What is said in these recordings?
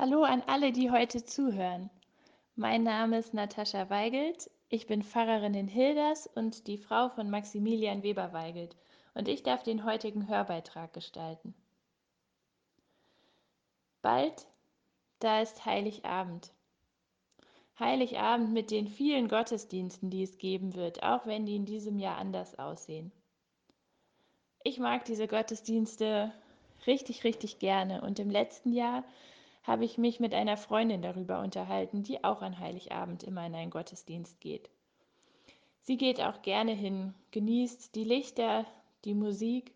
Hallo an alle, die heute zuhören. Mein Name ist Natascha Weigelt. Ich bin Pfarrerin in Hilders und die Frau von Maximilian Weber Weigelt. Und ich darf den heutigen Hörbeitrag gestalten. Bald, da ist Heiligabend. Heiligabend mit den vielen Gottesdiensten, die es geben wird, auch wenn die in diesem Jahr anders aussehen. Ich mag diese Gottesdienste richtig, richtig gerne und im letzten Jahr habe ich mich mit einer Freundin darüber unterhalten, die auch an Heiligabend immer in einen Gottesdienst geht. Sie geht auch gerne hin, genießt die Lichter, die Musik,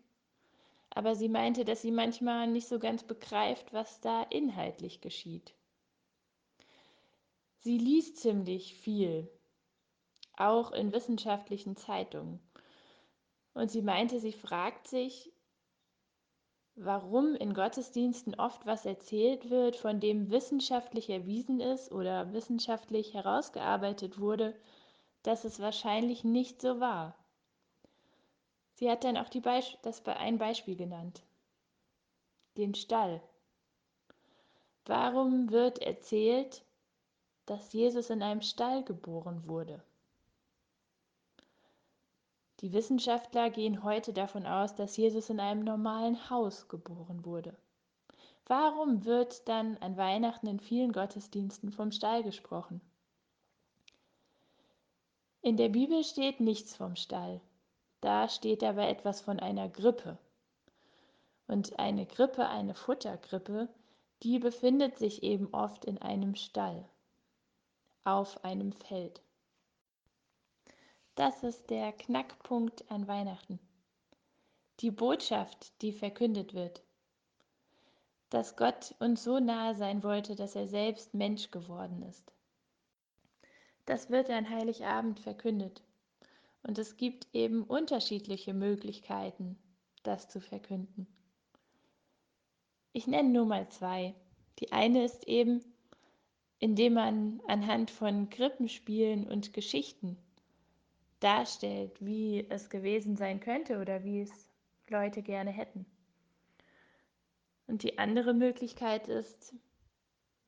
aber sie meinte, dass sie manchmal nicht so ganz begreift, was da inhaltlich geschieht. Sie liest ziemlich viel, auch in wissenschaftlichen Zeitungen. Und sie meinte, sie fragt sich, warum in Gottesdiensten oft was erzählt wird, von dem wissenschaftlich erwiesen ist oder wissenschaftlich herausgearbeitet wurde, dass es wahrscheinlich nicht so war. Sie hat dann auch Beisp das ein Beispiel genannt. Den Stall. Warum wird erzählt, dass Jesus in einem Stall geboren wurde? Die Wissenschaftler gehen heute davon aus, dass Jesus in einem normalen Haus geboren wurde. Warum wird dann an Weihnachten in vielen Gottesdiensten vom Stall gesprochen? In der Bibel steht nichts vom Stall. Da steht aber etwas von einer Grippe. Und eine Grippe, eine Futtergrippe, die befindet sich eben oft in einem Stall, auf einem Feld. Das ist der Knackpunkt an Weihnachten. Die Botschaft, die verkündet wird. Dass Gott uns so nahe sein wollte, dass er selbst Mensch geworden ist. Das wird an Heiligabend verkündet. Und es gibt eben unterschiedliche Möglichkeiten, das zu verkünden. Ich nenne nur mal zwei. Die eine ist eben, indem man anhand von Krippenspielen und Geschichten darstellt, wie es gewesen sein könnte oder wie es Leute gerne hätten. Und die andere Möglichkeit ist,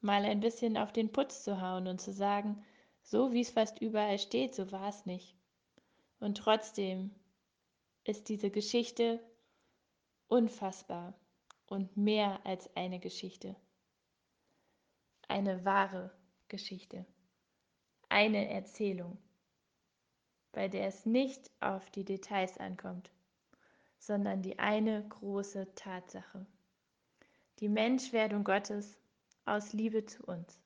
mal ein bisschen auf den Putz zu hauen und zu sagen, so wie es fast überall steht, so war es nicht. Und trotzdem ist diese Geschichte unfassbar und mehr als eine Geschichte. Eine wahre Geschichte. Eine Erzählung bei der es nicht auf die Details ankommt, sondern die eine große Tatsache, die Menschwerdung Gottes aus Liebe zu uns.